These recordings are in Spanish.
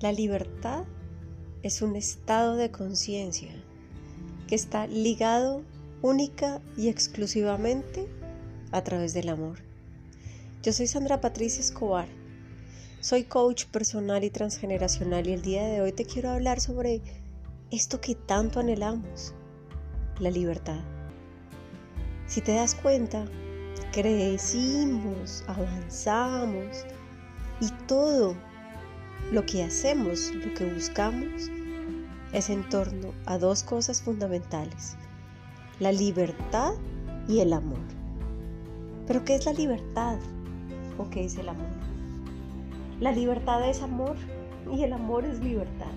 La libertad es un estado de conciencia que está ligado única y exclusivamente a través del amor. Yo soy Sandra Patricia Escobar, soy coach personal y transgeneracional y el día de hoy te quiero hablar sobre esto que tanto anhelamos, la libertad. Si te das cuenta, crecimos, avanzamos y todo lo que hacemos, lo que buscamos, es en torno a dos cosas fundamentales, la libertad y el amor. ¿Pero qué es la libertad o qué es el amor? La libertad es amor y el amor es libertad.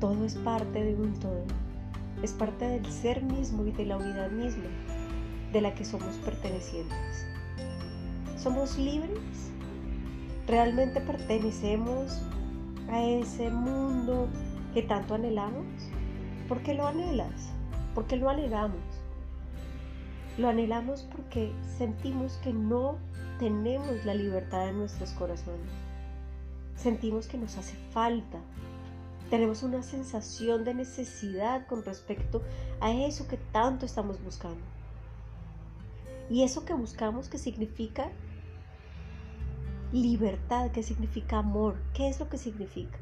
Todo es parte de un todo, es parte del ser mismo y de la unidad misma de la que somos pertenecientes. ¿Somos libres? ¿Realmente pertenecemos a ese mundo que tanto anhelamos? ¿Por qué lo anhelas? ¿Por qué lo anhelamos? Lo anhelamos porque sentimos que no tenemos la libertad en nuestros corazones. Sentimos que nos hace falta. Tenemos una sensación de necesidad con respecto a eso que tanto estamos buscando. Y eso que buscamos, que significa libertad, que significa amor, ¿qué es lo que significa?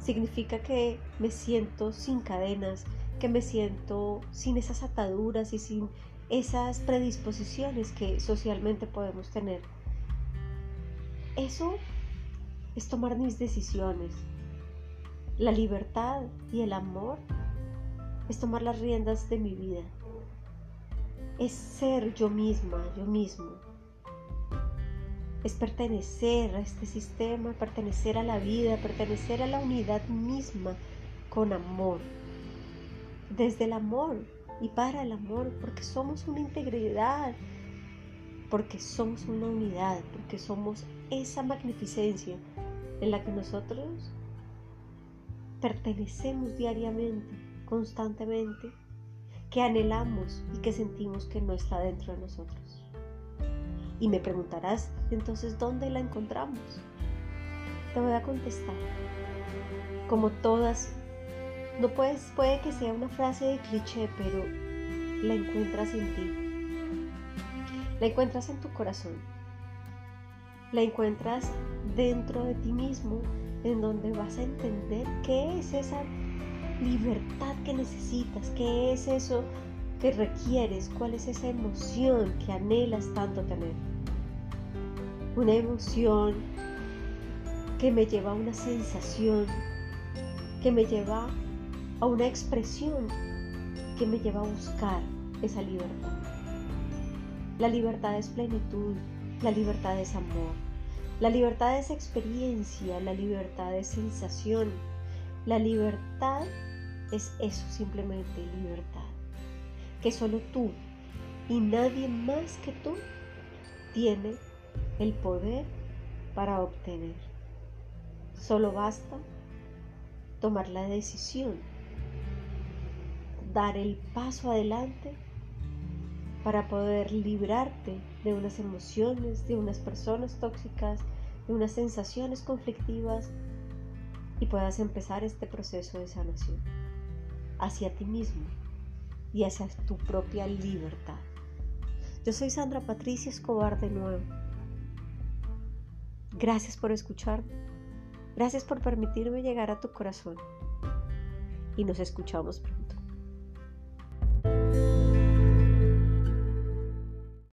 Significa que me siento sin cadenas, que me siento sin esas ataduras y sin esas predisposiciones que socialmente podemos tener. Eso es tomar mis decisiones. La libertad y el amor es tomar las riendas de mi vida es ser yo misma, yo mismo. Es pertenecer a este sistema, pertenecer a la vida, pertenecer a la unidad misma con amor. Desde el amor y para el amor, porque somos una integridad, porque somos una unidad, porque somos esa magnificencia en la que nosotros pertenecemos diariamente, constantemente que anhelamos y que sentimos que no está dentro de nosotros. Y me preguntarás, entonces, ¿dónde la encontramos? Te voy a contestar. Como todas, no puedes, puede que sea una frase de cliché, pero la encuentras en ti. La encuentras en tu corazón. La encuentras dentro de ti mismo, en donde vas a entender qué es esa libertad que necesitas, qué es eso que requieres, cuál es esa emoción que anhelas tanto tener. Una emoción que me lleva a una sensación, que me lleva a una expresión, que me lleva a buscar esa libertad. La libertad es plenitud, la libertad es amor, la libertad es experiencia, la libertad es sensación, la libertad es eso simplemente libertad. Que solo tú y nadie más que tú tiene el poder para obtener. Solo basta tomar la decisión, dar el paso adelante para poder librarte de unas emociones, de unas personas tóxicas, de unas sensaciones conflictivas y puedas empezar este proceso de sanación hacia ti mismo y hacia tu propia libertad. Yo soy Sandra Patricia Escobar de nuevo. Gracias por escucharme. Gracias por permitirme llegar a tu corazón. Y nos escuchamos pronto.